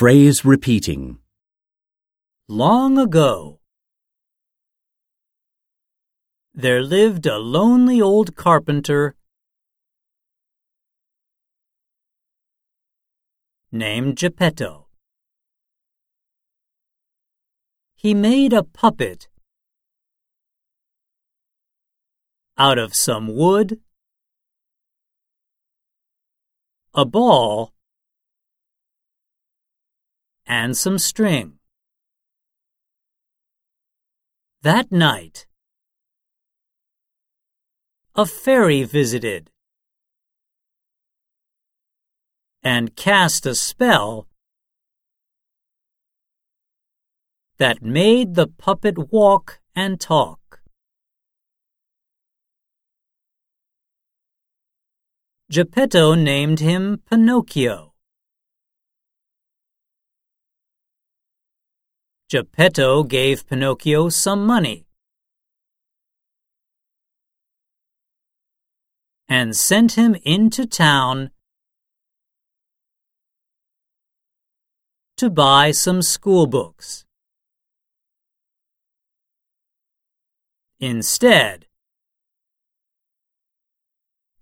Phrase repeating. Long ago, there lived a lonely old carpenter named Geppetto. He made a puppet out of some wood, a ball, and some string. That night, a fairy visited and cast a spell that made the puppet walk and talk. Geppetto named him Pinocchio. Geppetto gave Pinocchio some money and sent him into town to buy some school books. Instead,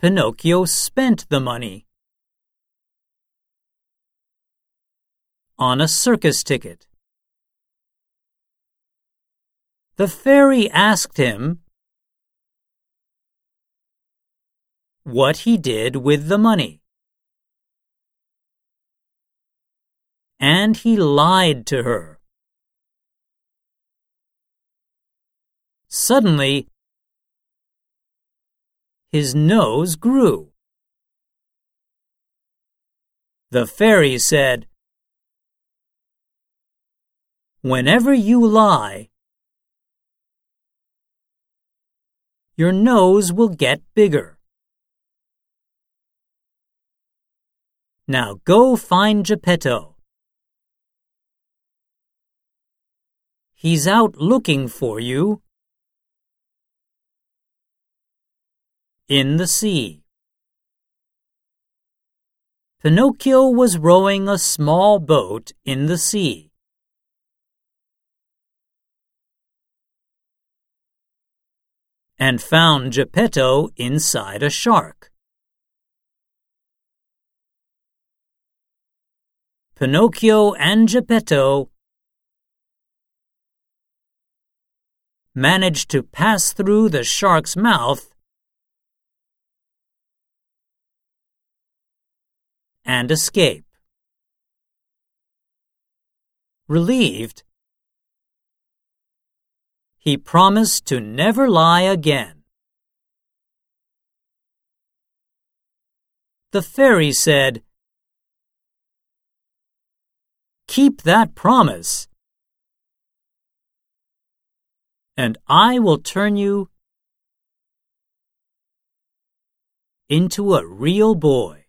Pinocchio spent the money on a circus ticket. The fairy asked him what he did with the money. And he lied to her. Suddenly, his nose grew. The fairy said, Whenever you lie, your nose will get bigger. Now go find Geppetto. He's out looking for you. In the sea. Pinocchio was rowing a small boat in the sea. And found Geppetto inside a shark. Pinocchio and Geppetto managed to pass through the shark's mouth and escape. Relieved, he promised to never lie again. The fairy said, Keep that promise, and I will turn you into a real boy.